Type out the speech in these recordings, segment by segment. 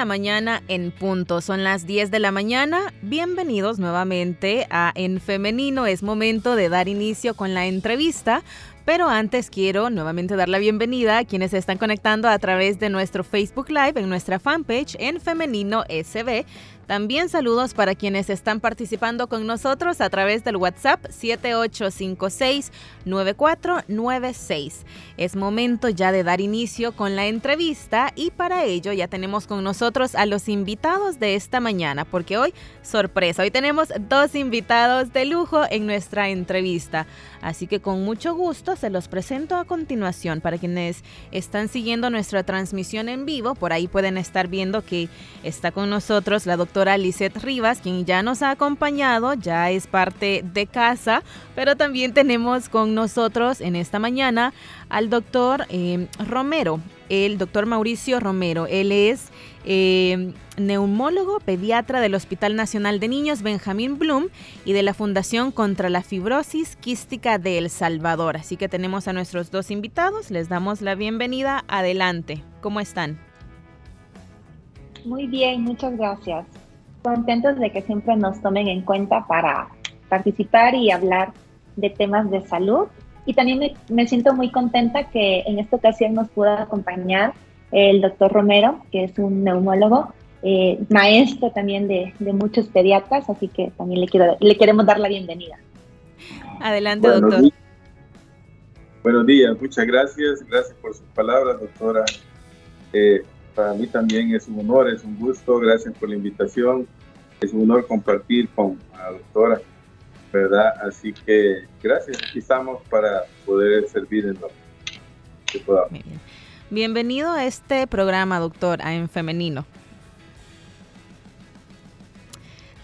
La mañana en punto. Son las 10 de la mañana. Bienvenidos nuevamente a En Femenino. Es momento de dar inicio con la entrevista. Pero antes quiero nuevamente dar la bienvenida a quienes se están conectando a través de nuestro Facebook Live en nuestra fanpage en Femenino SB. También saludos para quienes están participando con nosotros a través del WhatsApp 7856-9496. Es momento ya de dar inicio con la entrevista y para ello ya tenemos con nosotros a los invitados de esta mañana, porque hoy, sorpresa, hoy tenemos dos invitados de lujo en nuestra entrevista. Así que con mucho gusto se los presento a continuación para quienes están siguiendo nuestra transmisión en vivo. Por ahí pueden estar viendo que está con nosotros la doctora Lisette Rivas, quien ya nos ha acompañado, ya es parte de casa, pero también tenemos con nosotros en esta mañana al doctor eh, Romero, el doctor Mauricio Romero. Él es eh, neumólogo pediatra del Hospital Nacional de Niños Benjamín Blum y de la Fundación contra la Fibrosis Quística de El Salvador. Así que tenemos a nuestros dos invitados, les damos la bienvenida. Adelante, ¿cómo están? Muy bien, muchas gracias. Contentos de que siempre nos tomen en cuenta para participar y hablar de temas de salud y también me, siento muy contenta que en esta ocasión nos pueda acompañar el doctor Romero, que es un neumólogo, eh, maestro también de, muchos pediatras, así que también le, quiero, le queremos dar la bienvenida. Adelante, doctor. Buenos días, muchas gracias. Gracias por sus palabras, doctora. Eh, para mí también es un honor, es un gusto. Gracias por la invitación. Es un honor compartir con la doctora ¿verdad? Así que gracias, aquí estamos para poder servir en lo que podamos. Bienvenido a este programa, doctor, a En Femenino.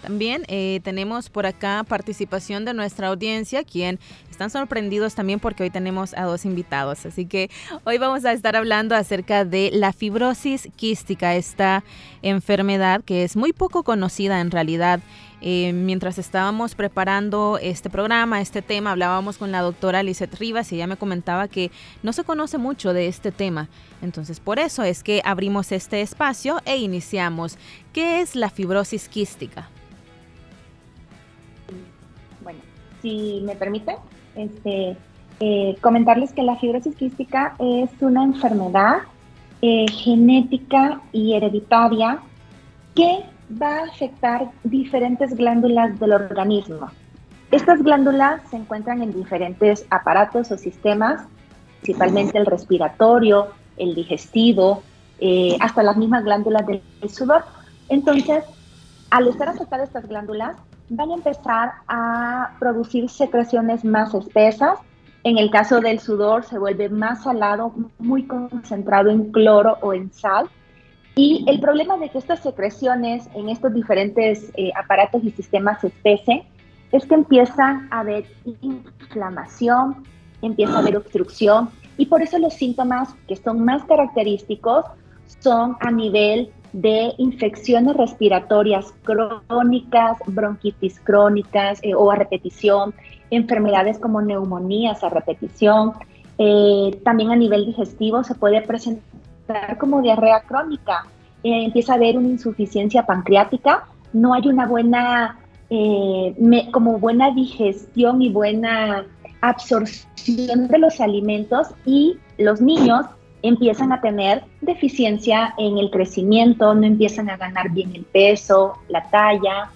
También eh, tenemos por acá participación de nuestra audiencia, quien están sorprendidos también porque hoy tenemos a dos invitados. Así que hoy vamos a estar hablando acerca de la fibrosis quística, esta enfermedad que es muy poco conocida en realidad. Eh, mientras estábamos preparando este programa, este tema, hablábamos con la doctora Lizeth Rivas y ella me comentaba que no se conoce mucho de este tema. Entonces, por eso es que abrimos este espacio e iniciamos. ¿Qué es la fibrosis quística? si me permite, este, eh, comentarles que la fibrosis quística es una enfermedad eh, genética y hereditaria que va a afectar diferentes glándulas del organismo. Estas glándulas se encuentran en diferentes aparatos o sistemas, principalmente el respiratorio, el digestivo, eh, hasta las mismas glándulas del sudor. Entonces, al estar afectadas estas glándulas, van a empezar a producir secreciones más espesas. En el caso del sudor se vuelve más salado, muy concentrado en cloro o en sal. Y el problema de que estas secreciones en estos diferentes eh, aparatos y sistemas se espesen es que empieza a haber inflamación, empieza a haber obstrucción y por eso los síntomas que son más característicos son a nivel de infecciones respiratorias crónicas, bronquitis crónicas eh, o a repetición, enfermedades como neumonías a repetición. Eh, también a nivel digestivo se puede presentar como diarrea crónica. Eh, empieza a haber una insuficiencia pancreática, no hay una buena, como buena digestión y buena absorción de los alimentos y los niños empiezan a tener deficiencia en el crecimiento, no empiezan a ganar bien el peso, la talla.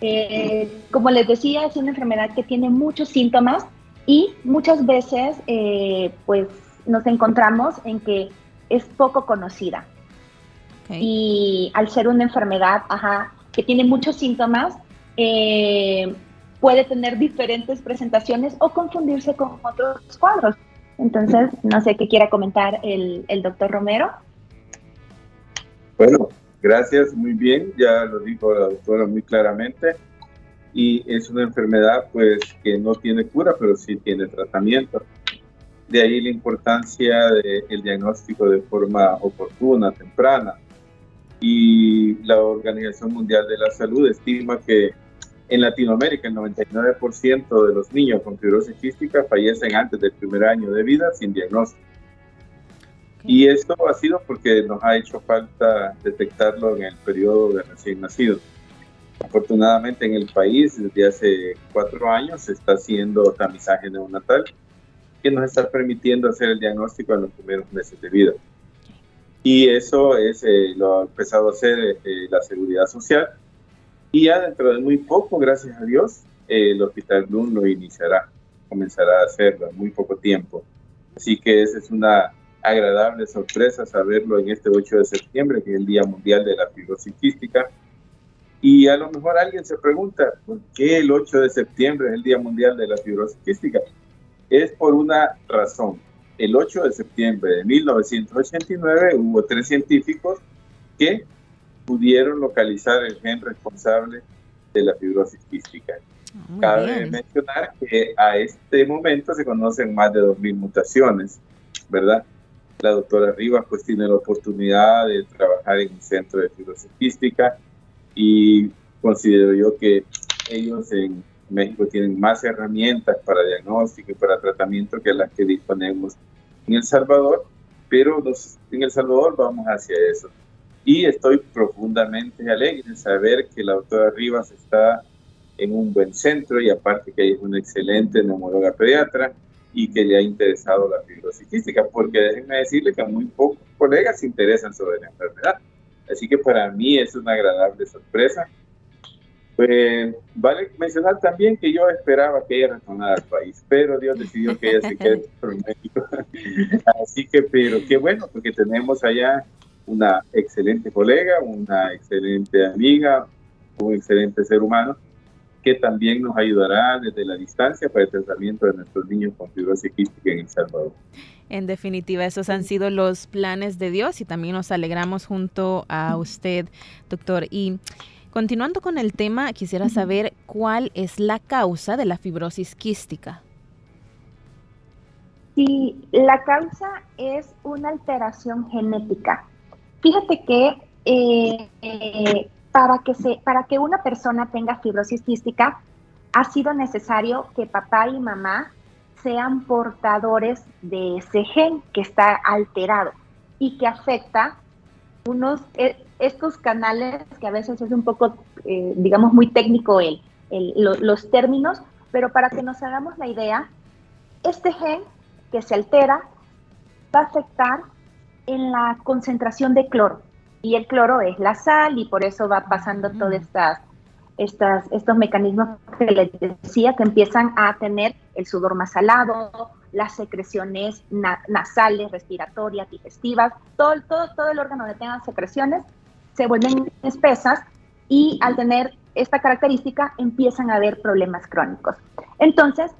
Eh, como les decía, es una enfermedad que tiene muchos síntomas y muchas veces eh, pues nos encontramos en que es poco conocida. Y al ser una enfermedad que tiene muchos síntomas, eh, puede tener diferentes presentaciones o confundirse con otros cuadros. Entonces, no sé qué quiera comentar el, doctor Romero. Bueno, gracias, muy bien, ya lo dijo la doctora muy claramente. y es una enfermedad pues que no tiene cura, pero sí tiene tratamiento. De ahí la importancia del diagnóstico de forma oportuna, temprana. Y la Organización Mundial de la Salud estima que en Latinoamérica el 99% de los niños con fibrosis quística fallecen antes del primer año de vida sin diagnóstico. Y esto ha sido porque nos ha hecho falta detectarlo en el periodo de recién nacido. Afortunadamente en el país desde hace cuatro años se está haciendo tamizaje neonatal que nos está permitiendo hacer el diagnóstico en los primeros meses de vida. Y eso es, eh, lo ha empezado a hacer eh, la seguridad social. Y ya dentro de muy poco, gracias a Dios, eh, el Hospital Bloom lo iniciará, comenzará a hacerlo en muy poco tiempo. Así que esa es una agradable sorpresa saberlo en este 8 de septiembre, que es el Día Mundial de la Fibrosis Quística y a lo mejor alguien se pregunta, ¿por qué el 8 de septiembre es el Día Mundial de la Fibrosis Quística? Es por una razón. El 8 de septiembre de 1989 hubo tres científicos que pudieron localizar el gen responsable de la fibrosis quística. Ah, Cabe mencionar que a este momento se conocen más de 2.000 mutaciones, ¿verdad? La doctora Rivas pues tiene la oportunidad de trabajar en un centro de fibrosis quística y considero yo que ellos en México tienen más herramientas para diagnóstico y para tratamiento que las que disponemos en El Salvador, pero en El Salvador vamos hacia eso. Y estoy profundamente alegre de saber que la doctora Rivas está en un buen centro y aparte que es una excelente neumóloga pediatra y que le ha interesado la fibrosis quística, porque déjenme decirle que muy pocos colegas se interesan sobre la enfermedad. Así que para mí es una agradable sorpresa. Pues vale mencionar también que yo esperaba que ella retornara al país, pero Dios decidió que ella se quede por México. Así que, pero qué bueno, porque tenemos allá una excelente colega, una excelente amiga, un excelente ser humano que también nos ayudará desde la distancia para el tratamiento de nuestros niños con fibrosis quística en El Salvador. En definitiva, esos han sido los planes de Dios y también nos alegramos junto a usted, doctor. Y continuando con el tema, quisiera saber cuál es la causa de la fibrosis quística. Sí, la causa es una alteración genética. Fíjate que eh, eh, para que, se, para que una persona tenga fibrosis quística, ha sido necesario que papá y mamá sean portadores de ese gen que está alterado y que afecta unos eh, estos canales que a veces es un poco, eh, digamos, muy técnico el, los términos, pero para que nos hagamos la idea, este gen que se altera va a afectar en la concentración de cloro y el cloro es la sal y por eso va pasando mm. todas estas, estas, estos mecanismos que les decía que empiezan a tener el sudor más salado, las secreciones nasales, respiratorias, digestivas, todo, todo, todo el órgano que tenga secreciones se vuelven espesas y al tener esta característica empiezan a haber problemas crónicos. Entonces,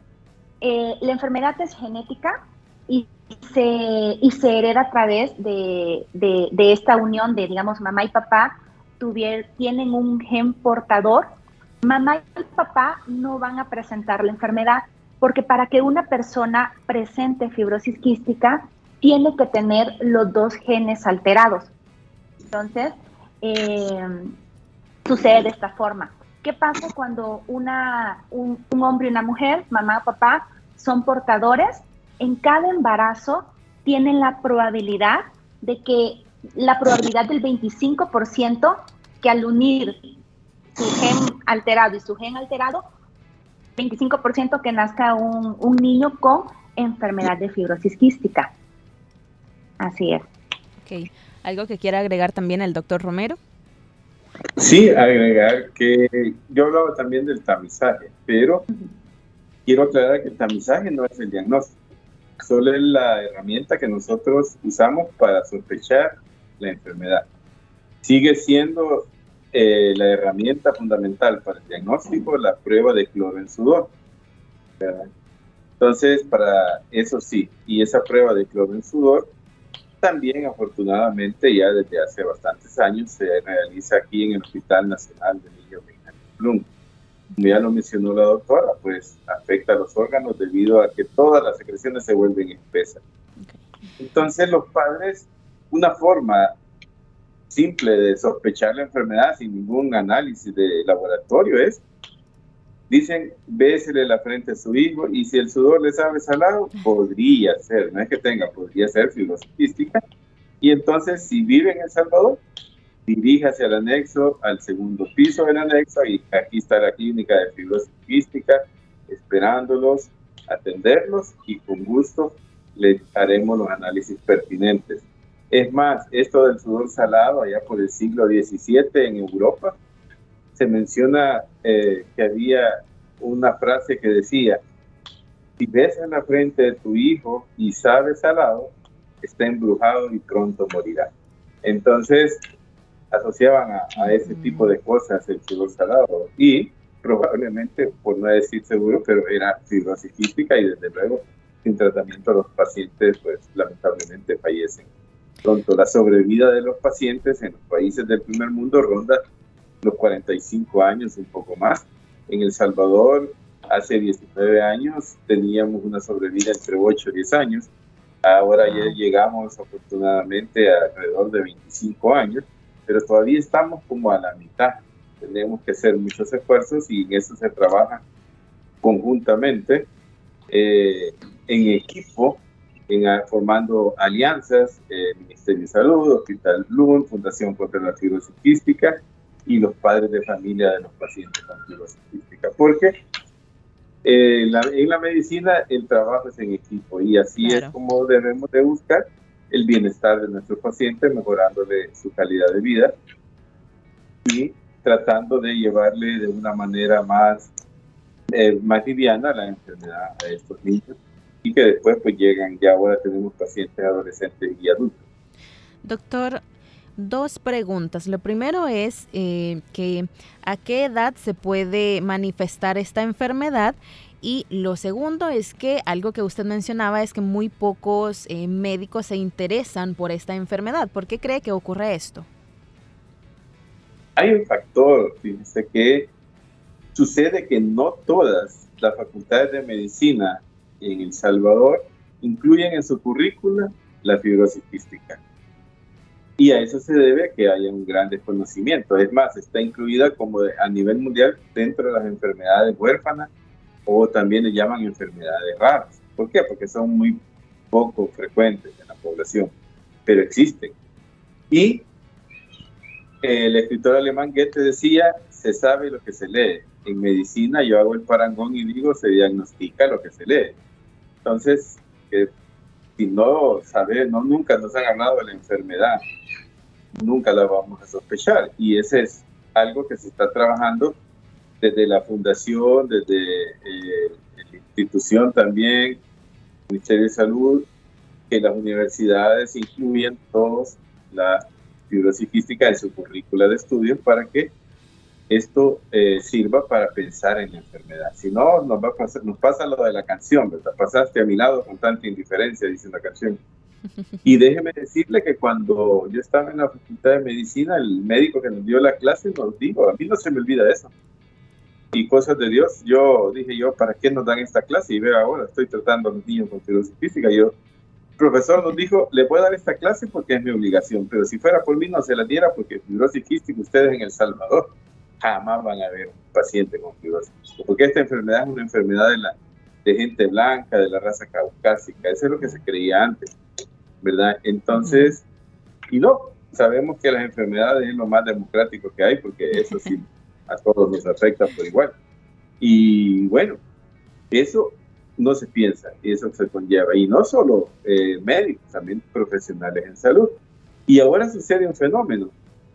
eh, la enfermedad es genética y se, y se hereda a través de, de, esta unión de, digamos, mamá y papá tuvier, tienen un gen portador. Mamá y papá no van a presentar la enfermedad porque para que una persona presente fibrosis quística tiene que tener los dos genes alterados. Entonces, eh, sucede de esta forma. ¿Qué pasa cuando una, un, un hombre y una mujer, mamá o papá, son portadores? en cada embarazo tienen la probabilidad de que la probabilidad del 25% que al unir su gen alterado y su gen alterado, 25% que nazca un, un, niño con enfermedad de fibrosis quística. Así es. Ok. ¿Algo que quiera agregar también el doctor Romero? Sí, agregar que yo hablaba también del tamizaje, pero quiero aclarar que el tamizaje no es el diagnóstico solo es la herramienta que nosotros usamos para sospechar la enfermedad. Sigue siendo eh, la herramienta fundamental para el diagnóstico la prueba de cloro en sudor. Entonces, para eso sí, y esa prueba de cloro en sudor también afortunadamente ya desde hace bastantes años se realiza aquí en el Hospital Nacional de Niños Benjamín Plum. como ya lo mencionó la doctora, pues afecta a los órganos debido a que todas las secreciones se vuelven espesas. Entonces los padres, una forma simple de sospechar la enfermedad sin ningún análisis de laboratorio es, dicen, bésele la frente a su hijo y si el sudor le sabe salado, podría ser, no es que tenga, podría ser fibrosis quística. Y entonces, si vive en El Salvador, diríjase al anexo, al segundo piso del anexo, y aquí está la clínica de fibrosis quística, esperándolos, atenderlos y con gusto les haremos los análisis pertinentes. Es más, esto del sudor salado allá por el siglo XVII en Europa, se menciona eh, que había una frase que decía, si ves en la frente de tu hijo y sabe salado, está embrujado y pronto morirá. Entonces, asociaban a, ese tipo de cosas el sudor salado y probablemente, por no decir seguro, pero era fibrosis quística y desde luego sin tratamiento los pacientes pues lamentablemente fallecen pronto. La sobrevida de los pacientes en los países del primer mundo ronda los 45 años, un poco más. En El Salvador, hace 19 años, teníamos una sobrevida entre 8 y 10 años. Ahora ya llegamos afortunadamente a alrededor de 25 años, pero todavía estamos como a la mitad. Tenemos que hacer muchos esfuerzos y en eso se trabaja conjuntamente eh, en equipo formando alianzas, eh, Ministerio de Salud, Hospital Bloom, Fundación contra la Fibrosis Quística y los padres de familia de los pacientes con fibrosis quística. Porque eh, en la medicina el trabajo es en equipo y así es como debemos de buscar el bienestar de nuestros pacientes, mejorándole su calidad de vida y tratando de llevarle de una manera más, eh, más liviana la enfermedad a estos niños y que después pues llegan, ya ahora tenemos pacientes adolescentes y adultos. Doctor, dos preguntas. Lo primero es eh, que a qué edad se puede manifestar esta enfermedad y lo segundo es que algo que usted mencionaba es que muy pocos eh, médicos se interesan por esta enfermedad. ¿Por qué cree que ocurre esto? Hay un factor, fíjese que sucede que no todas las facultades de medicina en El Salvador incluyen en su currícula la fibrosis quística. Y a eso se debe a que haya un gran desconocimiento. Es más, está incluida como a nivel mundial dentro de las enfermedades huérfanas o también le llaman enfermedades raras. ¿Por qué? Porque son muy poco frecuentes en la población, pero existen. Y el escritor alemán Goethe decía, se sabe lo que se lee. En medicina yo hago el parangón y digo, se diagnostica lo que se lee. Entonces, si no sabe, no, nunca nos han hablado de la enfermedad, nunca la vamos a sospechar. Y ese es algo que se está trabajando desde la fundación, desde eh, la institución también, Ministerio de Salud, que las universidades incluyen todos la fibrosis en su currícula de estudios para que esto eh, sirva para pensar en la enfermedad. Si no, nos, va a pasar, nos pasa lo de la canción, ¿verdad? Pasaste a mi lado con tanta indiferencia, dice la canción. Y déjeme decirle que cuando yo estaba en la facultad de medicina, el médico que nos dio la clase nos dijo, a mí no se me olvida eso. Y cosas de Dios, yo dije yo, ¿para qué nos dan esta clase? Y veo ahora, estoy tratando a los niños con fibrosis física. Yo, el profesor nos dijo, le puedo dar esta clase porque es mi obligación, pero si fuera por mí no se la diera porque fibrosis quística ustedes en El Salvador jamás van a ver un paciente con fibrosis porque esta enfermedad es una enfermedad de, la, de gente blanca, de la raza caucásica, eso es lo que se creía antes, ¿verdad? Entonces, y no, sabemos que las enfermedades es lo más democrático que hay, porque eso sí a todos nos afecta por igual. Y bueno, eso no se piensa y eso se conlleva. Y no solo eh, médicos, también profesionales en salud. Y ahora sucede un fenómeno,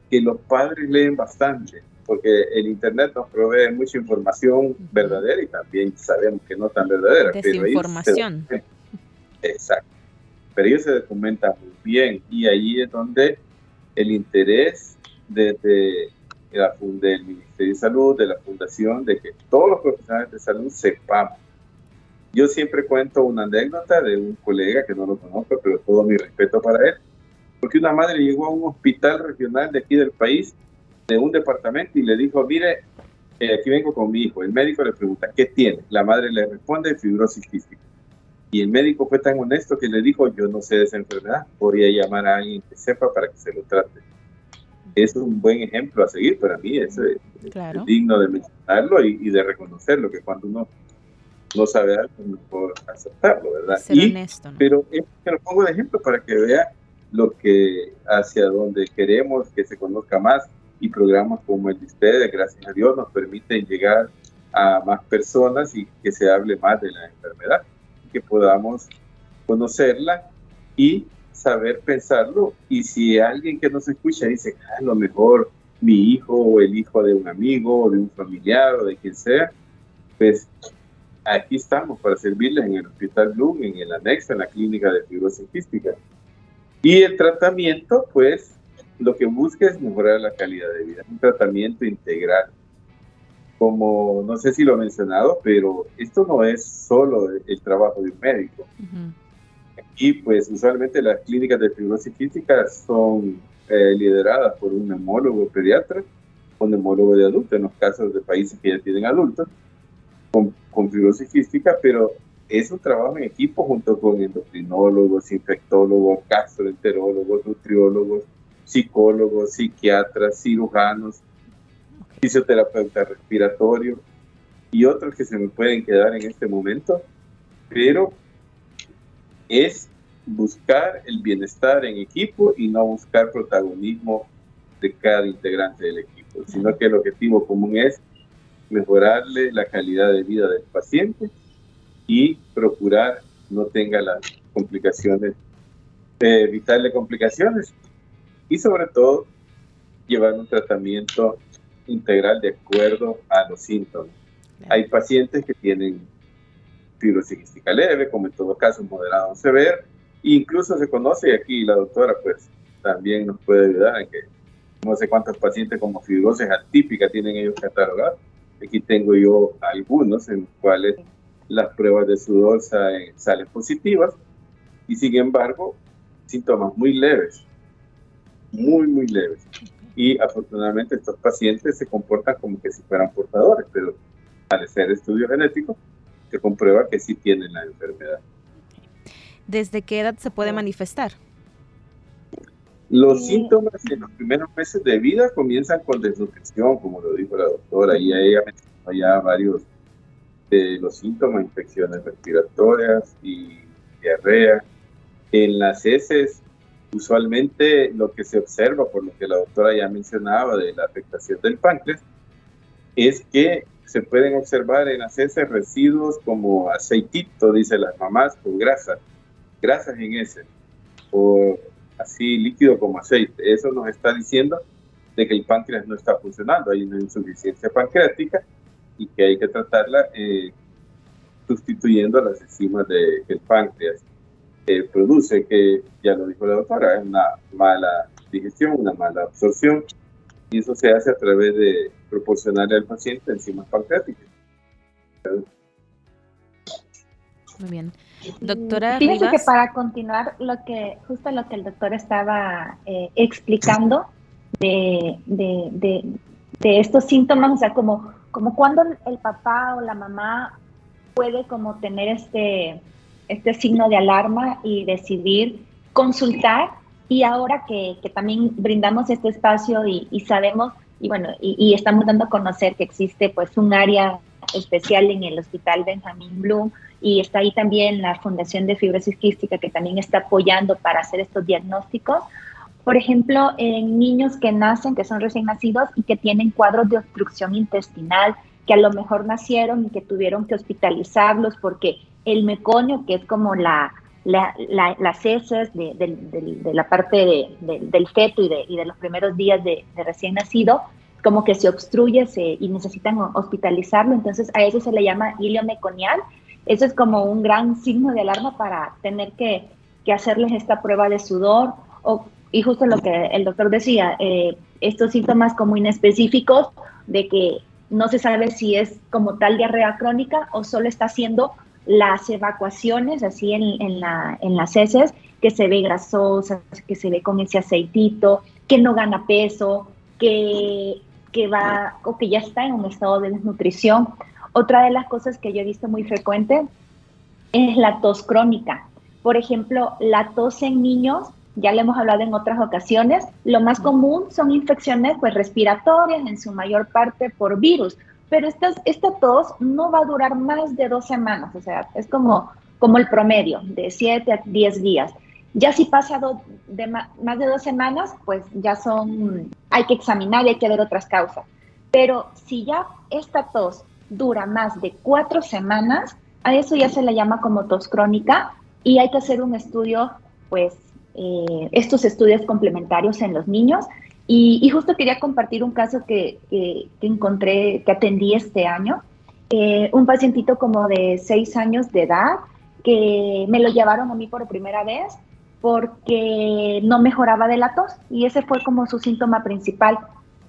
que los padres leen bastante, porque el Internet nos provee mucha información verdadera y también sabemos que no tan verdadera. Desinformación. exacto. Ellos se documentan muy bien y ahí es donde el interés desde la, del Ministerio de Salud, de la Fundación, de que todos los profesionales de salud sepamos. Yo siempre cuento una anécdota de un colega que no lo conozco, pero todo mi respeto para él, porque una madre llegó a un hospital regional de aquí del país de un departamento y le dijo, mire, eh, aquí vengo con mi hijo, el médico le pregunta, ¿qué tiene? La madre le responde fibrosis quística. Y el médico fue tan honesto que le dijo, yo no sé de esa enfermedad, podría llamar a alguien que sepa para que se lo trate. Es un buen ejemplo a seguir para mí, es, digno de mencionarlo y, de reconocerlo, que cuando uno no sabe algo, mejor aceptarlo, ¿verdad? Pero es que lo pongo de ejemplo para que vea lo que hacia donde queremos que se conozca más y programas como el de ustedes, gracias a Dios, nos permiten llegar a más personas y que se hable más de la enfermedad, que podamos conocerla y saber pensarlo. Y si alguien que nos escucha dice, ah, a lo mejor mi hijo o el hijo de un amigo o de un familiar o de quien sea, pues aquí estamos para servirles en el Hospital Bloom, en el anexo, en la clínica de fibrosis quística. Y el tratamiento, pues, lo que busca es mejorar la calidad de vida, un tratamiento integral. Como no sé si lo he mencionado, pero esto no es solo el trabajo de un médico. Y pues usualmente las clínicas de fibrosis quística son eh, lideradas por un neumólogo pediatra o un neumólogo de adultos, en los casos de países que ya tienen adultos con, con fibrosis quística, pero es un trabajo en equipo junto con endocrinólogos, infectólogos, gastroenterólogos, nutriólogos, psicólogos, psiquiatras, cirujanos, fisioterapeutas respiratorios y otros que se me pueden quedar en este momento, pero es buscar el bienestar en equipo y no buscar protagonismo de cada integrante del equipo, sino que el objetivo común es mejorarle la calidad de vida del paciente y procurar no tenga las complicaciones, eh, evitarle complicaciones y sobre todo llevar un tratamiento integral de acuerdo a los síntomas. Hay pacientes que tienen fibrosis quística leve, como en todo caso moderado o severo, e incluso se conoce, y aquí la doctora pues también nos puede ayudar en que no sé cuántos pacientes como fibrosis atípica tienen ellos catalogados. Aquí tengo yo algunos en los cuales las pruebas de sudor salen, salen positivas y sin embargo síntomas muy leves muy, muy leves. Y afortunadamente estos pacientes se comportan como que si fueran portadores, pero al hacer estudio genético se comprueba que sí tienen la enfermedad. ¿Desde qué edad se puede manifestar? Los síntomas en los primeros meses de vida comienzan con desnutrición, como lo dijo la doctora, y ella mencionó ya varios de los síntomas, infecciones respiratorias y diarrea. En las heces Usualmente lo que se observa, por lo que la doctora ya mencionaba de la afectación del páncreas, es que se pueden observar en las heces residuos como aceitito, dice las mamás, con grasa, grasas en ese, o así líquido como aceite. Eso nos está diciendo de que el páncreas no está funcionando, hay una insuficiencia pancreática y que hay que tratarla eh, sustituyendo las enzimas del páncreas produce, que ya lo dijo la doctora, es una mala digestión, una mala absorción, y eso se hace a través de proporcionarle al paciente enzimas pancreáticas. Muy bien. Doctora Fíjese que para continuar lo que, justo lo que el doctor estaba eh, explicando de, de, de, de, estos síntomas, o sea, como, como cuando el papá o la mamá puede como tener este, este signo de alarma y decidir consultar. Y ahora que, también brindamos este espacio y, sabemos, y bueno, y, estamos dando a conocer que existe pues un área especial en el Hospital Benjamin Bloom y está ahí también la Fundación de Fibrosis Quística que también está apoyando para hacer estos diagnósticos. Por ejemplo, en niños que nacen, que son recién nacidos y que tienen cuadros de obstrucción intestinal, que a lo mejor nacieron y que tuvieron que hospitalizarlos porque el meconio, que es como la, las heces de, la parte del feto y, de, los primeros días de, recién nacido, como que se obstruye y necesitan hospitalizarlo, entonces a eso se le llama hilio meconial. Eso es como un gran signo de alarma para tener que, hacerles esta prueba de sudor. O, y justo lo que el doctor decía, eh, estos síntomas como inespecíficos de que no se sabe si es como tal diarrea crónica o solo está haciendo las evacuaciones así en, la, en las heces, que se ve grasosa, que se ve con ese aceitito, que no gana peso, que que va o que ya está en un estado de desnutrición. Otra de las cosas que yo he visto muy frecuente es la tos crónica. Por ejemplo, la tos en niños, ya le hemos hablado en otras ocasiones, lo más común son infecciones pues, respiratorias, en su mayor parte por virus, pero esta, esta tos no va a durar más de dos semanas, o sea, es como, como el promedio, de siete a diez días. Ya si pasa de más de dos semanas, pues ya son, hay que examinar y hay que ver otras causas. Pero si ya esta tos dura más de cuatro semanas, a eso ya se le llama como tos crónica y hay que hacer un estudio, pues, eh, estos estudios complementarios en los niños. Y, justo quería compartir un caso que, que, encontré, que atendí este año. Eh, un pacientito como de seis años de edad que me lo llevaron a mí por primera vez porque no mejoraba de la tos y ese fue como su síntoma principal.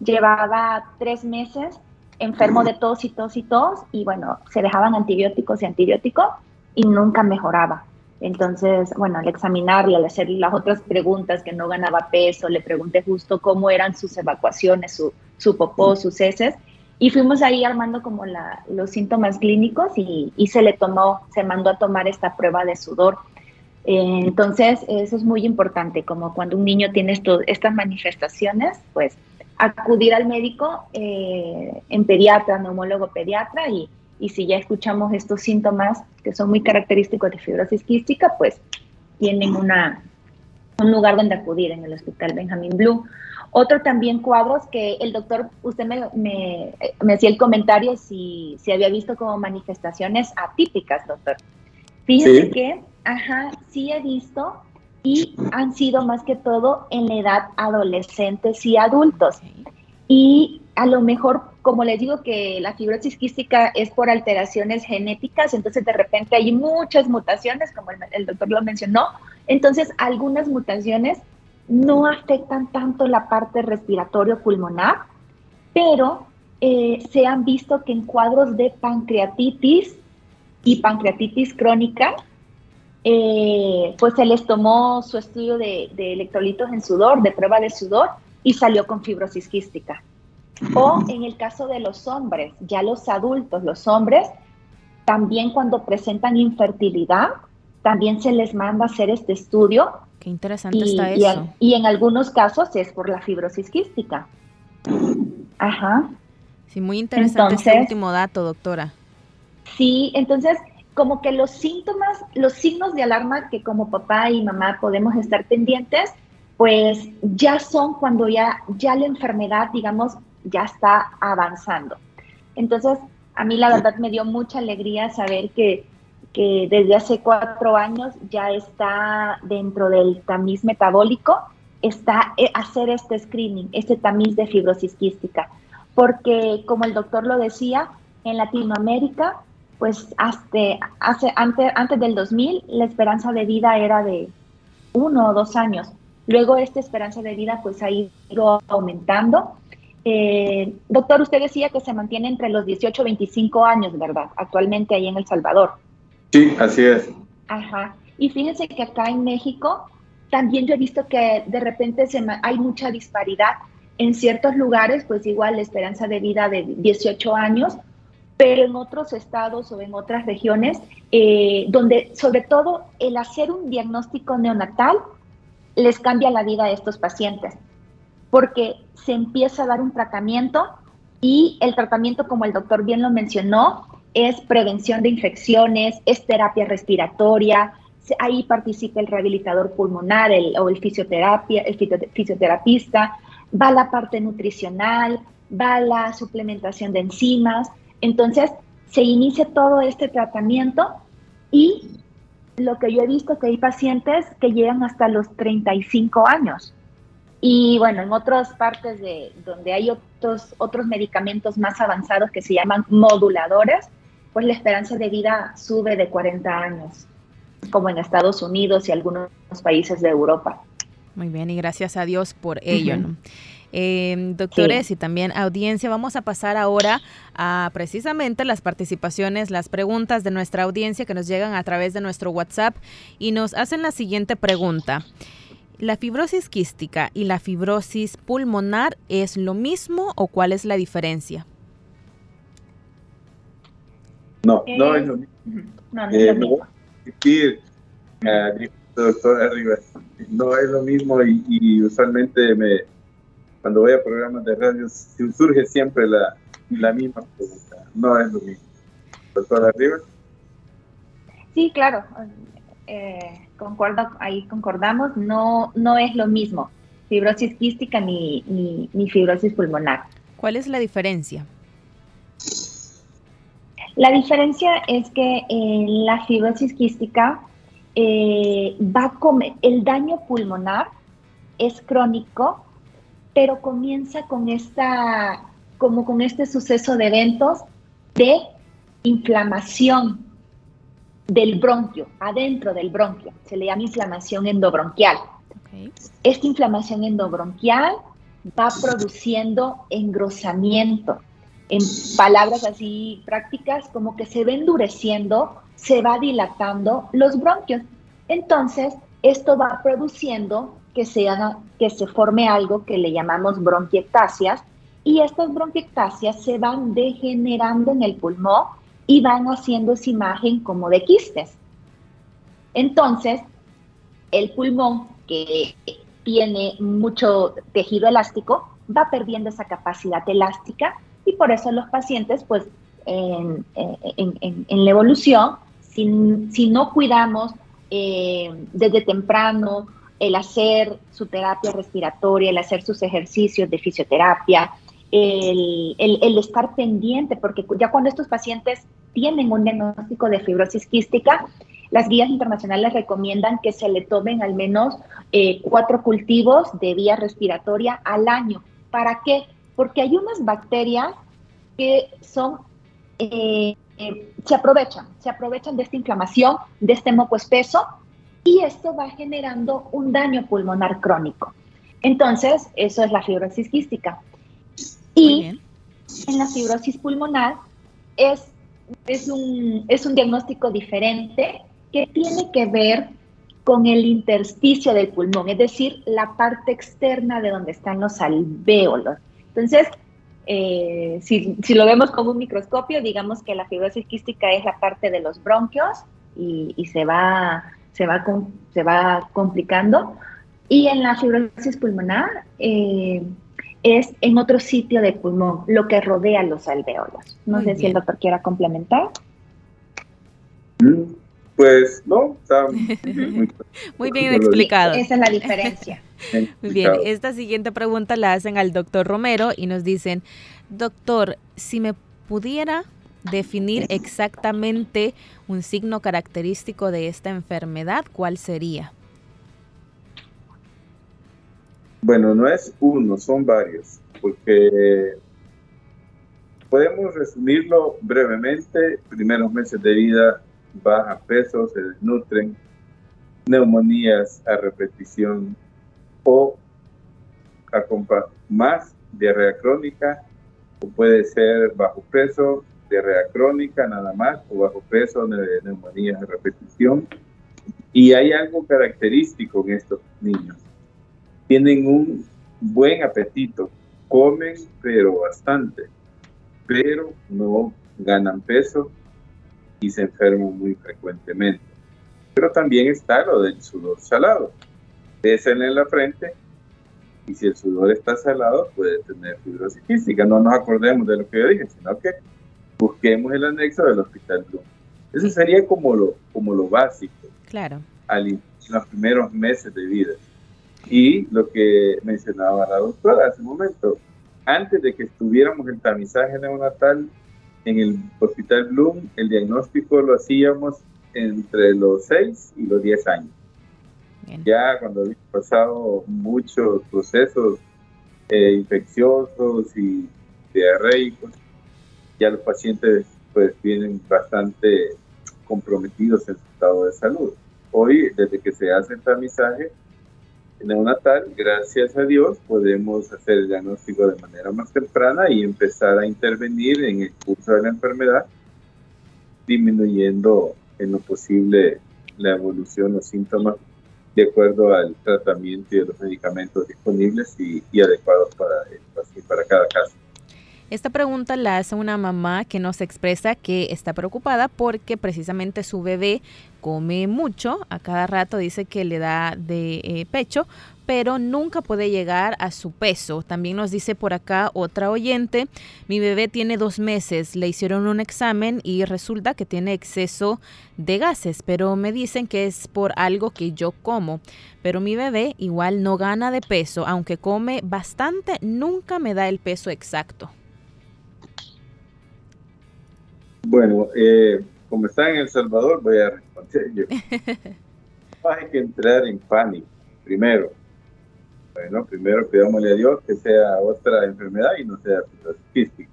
Llevaba tres meses enfermo de tos y tos y tos y bueno, se dejaban antibióticos y antibióticos y nunca mejoraba. Entonces, bueno, al examinarle, al hacer las otras preguntas, que no ganaba peso, le pregunté justo cómo eran sus evacuaciones, su, su popó, sus heces, y fuimos ahí armando como la, los síntomas clínicos y, y, se le tomó, se mandó a tomar esta prueba de sudor. Eh, entonces, eso es muy importante, como cuando un niño tiene esto, estas manifestaciones, pues acudir al médico eh, en pediatra, neumólogo pediatra y, y si ya escuchamos estos síntomas que son muy característicos de fibrosis quística, pues tienen una, un lugar donde acudir en el Hospital Benjamin Blue. Otro también cuadros que el doctor, usted me, me, me hacía el comentario si, si, había visto como manifestaciones atípicas, doctor. Fíjese que, ajá, sí he visto y han sido más que todo en la edad adolescentes y adultos. Y a lo mejor, como les digo que la fibrosis quística es por alteraciones genéticas, entonces de repente hay muchas mutaciones, como el, doctor lo mencionó, entonces algunas mutaciones no afectan tanto la parte respiratorio pulmonar, pero eh, se han visto que en cuadros de pancreatitis y pancreatitis crónica, eh, pues se les tomó su estudio de, electrolitos en sudor, de prueba de sudor, y salió con fibrosis quística. O en el caso de los hombres, ya los adultos, los hombres, también cuando presentan infertilidad, también se les manda a hacer este estudio. Qué interesante está eso. Y, en algunos casos es por la fibrosis quística. Ajá. Sí, muy interesante este último dato, doctora. Sí, entonces como que los síntomas, los signos de alarma que como papá y mamá podemos estar pendientes, pues ya son cuando ya, ya la enfermedad, digamos, ya está avanzando. Entonces, a mí la verdad me dio mucha alegría saber que, que desde hace cuatro años ya está dentro del tamiz metabólico, está eh, hacer este screening, este tamiz de fibrosis quística. Porque, como el doctor lo decía, en Latinoamérica pues hasta hace, antes, antes del 2000 la esperanza de vida era de uno o dos años. Luego esta esperanza de vida pues ha ido aumentando. Eh, doctor, usted decía que se mantiene entre los 18 y 25 años, ¿verdad? Actualmente ahí en El Salvador. Sí, así es. Ajá. Y fíjense que acá en México también yo he visto que de repente se, hay mucha disparidad. En ciertos lugares, pues igual la esperanza de vida de 18 años, pero en otros estados o en otras regiones, eh, donde sobre todo el hacer un diagnóstico neonatal les cambia la vida a estos pacientes, porque se empieza a dar un tratamiento y el tratamiento, como el doctor bien lo mencionó, es prevención de infecciones, es terapia respiratoria, ahí participa el rehabilitador pulmonar o el, fisioterapia, el fisioterapista, va la parte nutricional, va la suplementación de enzimas, entonces, se inicia todo este tratamiento y lo que yo he visto que hay pacientes que llegan hasta los 35 años. Y bueno, en otras partes de donde hay otros, otros medicamentos más avanzados que se llaman moduladores, pues la esperanza de vida sube de 40 años, como en Estados Unidos y algunos países de Europa. Muy bien, y gracias a Dios por ello. Eh, doctores y también audiencia, vamos a pasar ahora a precisamente las participaciones, las preguntas de nuestra audiencia que nos llegan a través de nuestro WhatsApp y nos hacen la siguiente pregunta. ¿La fibrosis quística y la fibrosis pulmonar es lo mismo o cuál es la diferencia? No, no es lo mismo. No, no es lo mismo. no es lo mismo y, usualmente me, cuando voy a programas de radio surge siempre la, la misma pregunta. No es lo mismo. Doctor arriba. Sí, claro. Eh, concuerdo, ahí concordamos, no, no es lo mismo fibrosis quística ni, ni, fibrosis pulmonar. ¿Cuál es la diferencia? La diferencia es que en la fibrosis quística eh, va a comer, el daño pulmonar es crónico, pero comienza con esta, como con este suceso de eventos de inflamación del bronquio, adentro del bronquio. Se le llama inflamación endobronquial. Esta inflamación endobronquial va produciendo engrosamiento. En palabras así prácticas, como que se va endureciendo, se va dilatando los bronquios. Entonces, esto va produciendo que, que se forme algo que le llamamos bronquiectasias, y estas bronquiectasias se van degenerando en el pulmón y van haciendo esa imagen como de quistes. Entonces, el pulmón, que tiene mucho tejido elástico, va perdiendo esa capacidad elástica y por eso los pacientes, pues, en, la evolución, si, no cuidamos eh, desde temprano el hacer su terapia respiratoria, el hacer sus ejercicios de fisioterapia, el, estar pendiente, porque ya cuando estos pacientes tienen un diagnóstico de fibrosis quística, las guías internacionales recomiendan que se le tomen al menos eh, cuatro cultivos de vía respiratoria al año. ¿Para qué? Porque hay unas bacterias que son, eh, eh, se aprovechan, se aprovechan de esta inflamación, de este moco espeso, y esto va generando un daño pulmonar crónico. Entonces, eso es la fibrosis quística. Y en la fibrosis pulmonar es, es, un, es un diagnóstico diferente que tiene que ver con el intersticio del pulmón, es decir, la parte externa de donde están los alvéolos. Entonces, eh, si, si, lo vemos con un microscopio, digamos que la fibrosis quística es la parte de los bronquios y, y se, va, se, va se va complicando. Y en la fibrosis pulmonar, eh, es en otro sitio del pulmón, lo que rodea los alvéolos. No sé si el doctor quiera complementar. Mm, pues no, está muy, bien explicado. Esa es la diferencia. muy bien, esta siguiente pregunta la hacen al doctor Romero y nos dicen, doctor, si me pudiera definir exactamente un signo característico de esta enfermedad, ¿cuál sería? Bueno, no es uno, son varios, porque podemos resumirlo brevemente. Primeros meses de vida, baja peso, se desnutren, neumonías a repetición o más diarrea crónica, o puede ser bajo peso, diarrea crónica nada más, o bajo peso, neumonías a repetición. Y hay algo característico en estos niños tienen un buen apetito, comen pero bastante, pero no ganan peso y se enferman muy frecuentemente. Pero también está lo del sudor salado. Pesen en la frente y si el sudor está salado puede tener fibrosis quística. No nos acordemos de lo que yo dije, sino que busquemos el anexo del hospital Bloom. Eso sería como lo, como lo básico. Claro. Al, en los primeros meses de vida. Y lo que mencionaba la doctora hace un momento, antes de que estuviéramos el tamizaje neonatal en el Hospital Bloom, el diagnóstico lo hacíamos entre los 6 y los 10 años. Ya cuando había pasado muchos procesos eh, infecciosos y diarreicos, ya los pacientes pues vienen bastante comprometidos en su estado de salud. Hoy, desde que se hace el tamizaje, neonatal, gracias a Dios, podemos hacer el diagnóstico de manera más temprana y empezar a intervenir en el curso de la enfermedad, disminuyendo en lo posible la evolución, los síntomas de acuerdo al tratamiento y a los medicamentos disponibles y, adecuados para, para cada caso. Esta pregunta la hace una mamá que nos expresa que está preocupada porque precisamente su bebé come mucho, a cada rato dice que le da de eh, pecho, pero nunca puede llegar a su peso. También nos dice por acá otra oyente, mi bebé tiene dos meses, le hicieron un examen y resulta que tiene exceso de gases, pero me dicen que es por algo que yo como. Pero mi bebé igual no gana de peso, aunque come bastante, nunca me da el peso exacto. Bueno, eh, como está en El Salvador, voy a responder yo. no hay que entrar en pánico, primero. Bueno, primero pidámosle a Dios que sea otra enfermedad y no sea fibrosis quística.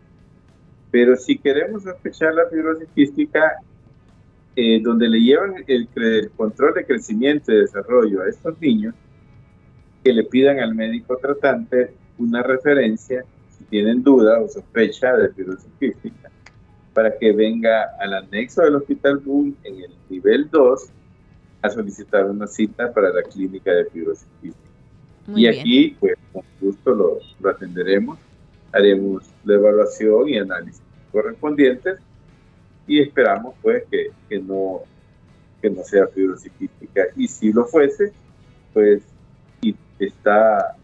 Pero si queremos sospechar la fibrosis quística, eh, donde le llevan el, el, control de crecimiento y desarrollo a estos niños, que le pidan al médico tratante una referencia si tienen duda o sospecha de fibrosis quística para que venga al anexo del Hospital Bull en el nivel 2 a solicitar una cita para la clínica de fibrosis y aquí, pues, con gusto lo, atenderemos, haremos la evaluación y análisis correspondientes y esperamos, pues, que, que no, que no sea fibrosis Y si lo fuese, pues, y está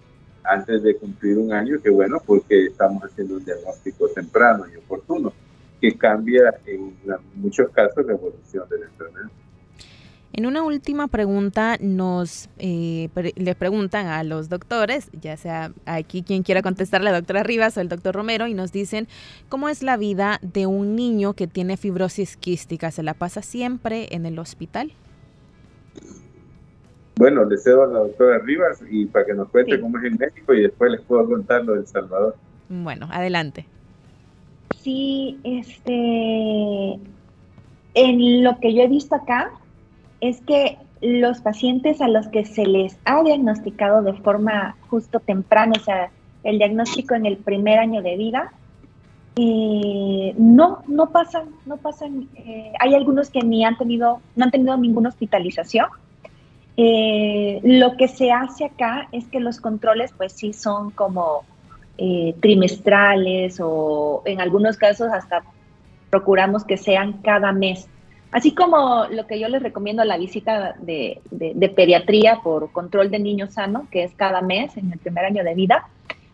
antes de cumplir un año, que bueno, porque estamos haciendo un diagnóstico temprano y oportuno que cambia en muchos casos la evolución de la enfermedad. En una última pregunta nos eh, le preguntan a los doctores, ya sea aquí quien quiera contestar, la doctora Rivas o el doctor Romero, y nos dicen cómo es la vida de un niño que tiene fibrosis quística. ¿Se la pasa siempre en el hospital? Bueno, le cedo a la doctora Rivas y para que nos cuente cómo es en México y después les puedo contar lo de El Salvador. Bueno, adelante. Sí, este, en lo que yo he visto acá es que los pacientes a los que se les ha diagnosticado de forma justo temprana, o sea, el diagnóstico en el primer año de vida, eh, no, no pasan, no pasan. Eh, hay algunos que ni han tenido, no han tenido ninguna hospitalización. Eh, lo que se hace acá es que los controles, pues sí, son como eh, trimestrales o en algunos casos hasta procuramos que sean cada mes. Así como lo que yo les recomiendo la visita de, pediatría por control de niño sano, que es cada mes en el primer año de vida,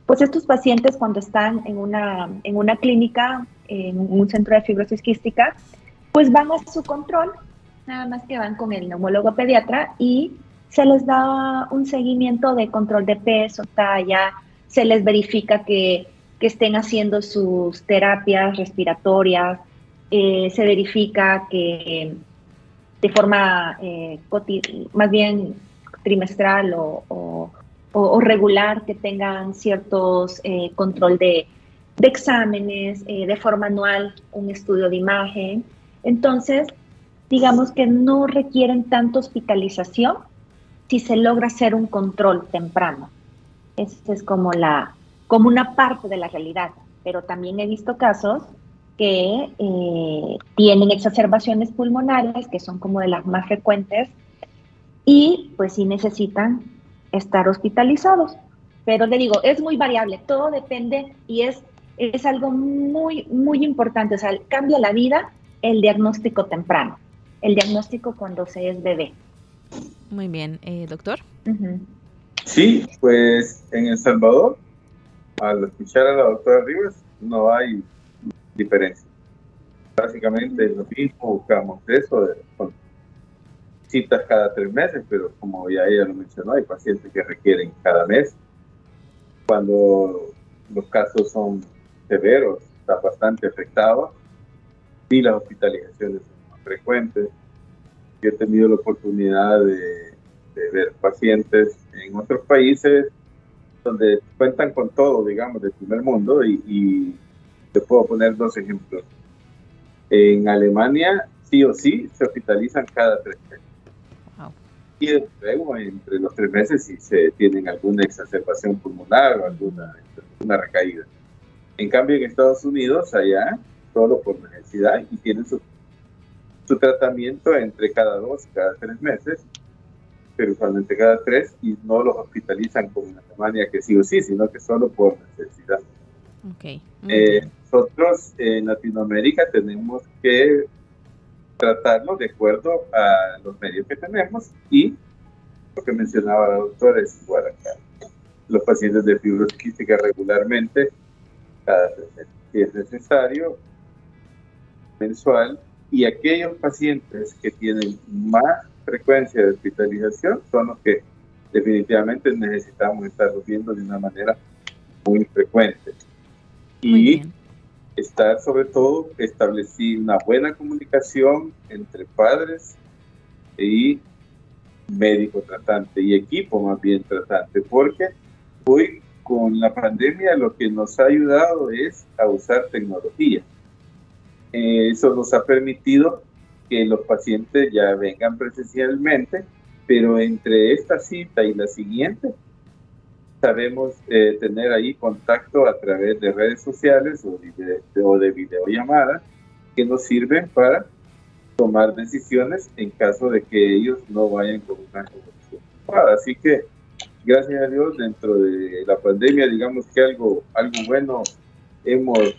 pues estos pacientes cuando están en una, en una clínica, en un centro de fibrosis quística, pues van a su control, nada más que van con el neumólogo pediatra y se les da un seguimiento de control de peso, talla, se les verifica que, estén haciendo sus terapias respiratorias, eh, se verifica que de forma eh, más bien trimestral o, regular que tengan ciertos eh, control de, de exámenes, de forma anual un estudio de imagen. Entonces, digamos que no requieren tanta hospitalización si se logra hacer un control temprano. Esa es como, la, como una parte de la realidad. Pero también he visto casos que eh, tienen exacerbaciones pulmonares, que son como de las más frecuentes, y pues sí necesitan estar hospitalizados. Pero le digo, es muy variable, todo depende y es, es algo muy, muy importante. O sea, cambia la vida el diagnóstico temprano, el diagnóstico cuando se es bebé. Muy bien, eh, doctor. Sí, pues en El Salvador, al escuchar a la doctora Rivas, no hay diferencia. Básicamente lo mismo, buscamos eso, de, citas cada tres meses, pero como ya ella lo mencionó, hay pacientes que requieren cada mes. Cuando los casos son severos, está bastante afectado, y las hospitalizaciones son más frecuentes. Yo he tenido la oportunidad de ver pacientes en otros países donde cuentan con todo, digamos, del primer mundo, y, te puedo poner dos ejemplos. En Alemania, sí o sí, se hospitalizan cada tres meses. Y luego, entre los tres meses, si se tienen alguna exacerbación pulmonar o alguna una recaída. En cambio, en Estados Unidos, allá, solo por necesidad, y tienen su, su tratamiento entre cada dos, cada tres meses, pero usualmente cada tres, y no los hospitalizan como en Alemania, que sí o sí, sino que solo por necesidad. Okay. Eh, nosotros en Latinoamérica tenemos que tratarlo de acuerdo a los medios que tenemos y lo que mencionaba la doctora es igual acá. Los pacientes de fibrosis quística regularmente, cada si es necesario, mensual, y aquellos pacientes que tienen más frecuencia de hospitalización son los que definitivamente necesitamos estar viendo de una manera muy frecuente. y estar sobre todo establecer una buena comunicación entre padres y médico tratante y equipo más bien tratante, porque hoy con la pandemia lo que nos ha ayudado es a usar tecnología. Eh, eso nos ha permitido que los pacientes ya vengan presencialmente, pero entre esta cita y la siguiente sabemos eh, tener ahí contacto a través de redes sociales o de, o de videollamadas que nos sirven para tomar decisiones en caso de que ellos no vayan con una condición Así que, gracias a Dios, dentro de la pandemia, digamos que algo, algo bueno hemos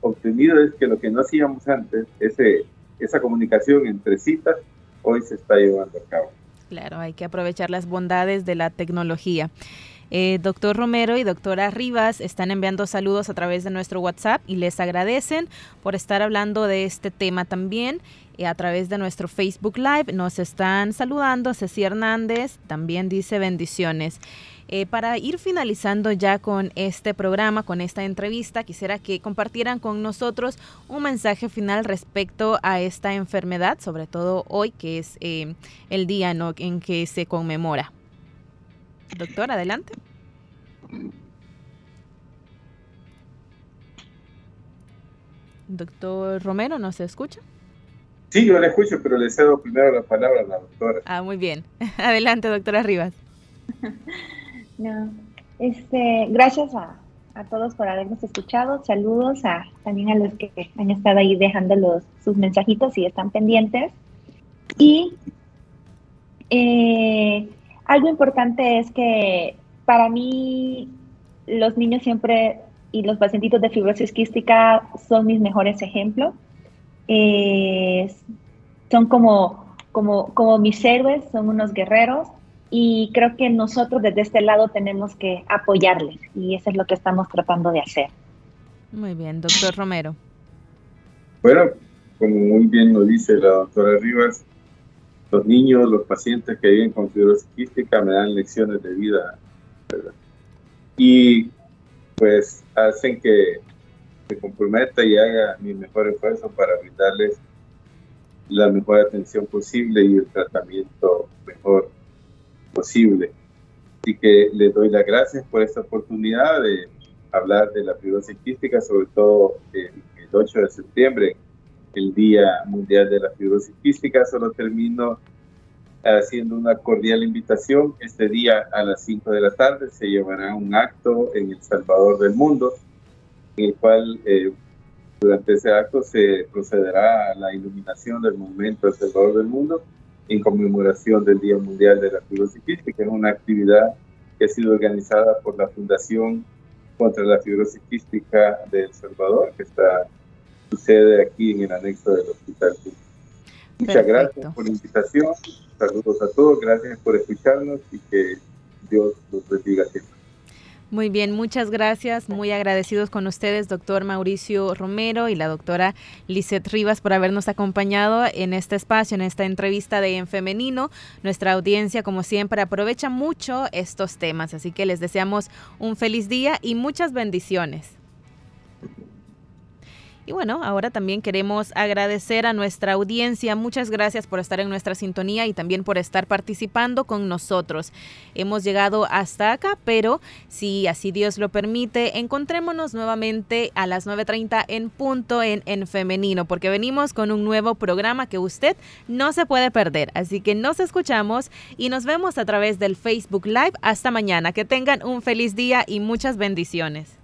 obtenido es que lo que no hacíamos antes, ese, esa comunicación entre citas, hoy se está llevando a cabo. Claro, hay que aprovechar las bondades de la tecnología. Eh, doctor Romero y doctora Rivas están enviando saludos a través de nuestro WhatsApp y les agradecen por estar hablando de este tema también. Eh, a través de nuestro Facebook Live nos están saludando. Ceci Hernández también dice bendiciones. Eh, para ir finalizando ya con este programa, con esta entrevista, quisiera que compartieran con nosotros un mensaje final respecto a esta enfermedad, sobre todo hoy que es el día en que se conmemora. Doctor, adelante. Doctor Romero, ¿no se escucha? Sí, yo le escucho, pero le cedo primero la palabra a la doctora. Ah, muy bien. Adelante, doctora Rivas. No, este, gracias a, todos por habernos escuchado. Saludos a, también a los que han estado ahí dejando los, sus mensajitos y están pendientes. Y eh, algo importante es que para mí los niños siempre y los pacientitos de fibrosis quística son mis mejores ejemplos. Eh, son como, como, como mis héroes, son unos guerreros y creo que nosotros desde este lado tenemos que apoyarles y eso es lo que estamos tratando de hacer. Muy bien, doctor Romero. Bueno, como muy bien lo dice la doctora Rivas, los niños, los pacientes que viven con fibrosis quística me dan lecciones de vida, Y pues hacen que me comprometa y haga mi mejor esfuerzo para brindarles la mejor atención posible y el tratamiento mejor posible. Así que les doy las gracias por esta oportunidad de hablar de la fibrosis sobre todo el 8 de septiembre, el Día Mundial de la Fibrosis Quística. Solo termino haciendo una cordial invitación. Este día a las 5 de la tarde se llevará un acto en El Salvador del Mundo, en el cual eh, durante ese acto se procederá a la iluminación del monumento El Salvador del Mundo en conmemoración del Día Mundial de la Fibrosis Quística. Es una actividad que ha sido organizada por la Fundación contra la Fibrosis Quística de El Salvador, que está sucede aquí en el anexo del Hospital Muchas gracias por la invitación. Saludos a todos. Gracias por escucharnos y que Dios los bendiga siempre. Muy bien, muchas gracias. Muy agradecidos con ustedes, doctor Mauricio Romero y la doctora Lisette Rivas, por habernos acompañado en este espacio, en esta entrevista de En Femenino. Nuestra audiencia, como siempre, aprovecha mucho estos temas, así que les deseamos un feliz día y muchas bendiciones. Y bueno, ahora también queremos agradecer a nuestra audiencia. Muchas gracias por estar en nuestra sintonía y también por estar participando con nosotros. Hemos llegado hasta acá, pero si así Dios lo permite, encontrémonos nuevamente a las 9.30 en punto en, en femenino, porque venimos con un nuevo programa que usted no se puede perder. Así que nos escuchamos y nos vemos a través del Facebook Live. Hasta mañana. Que tengan un feliz día y muchas bendiciones.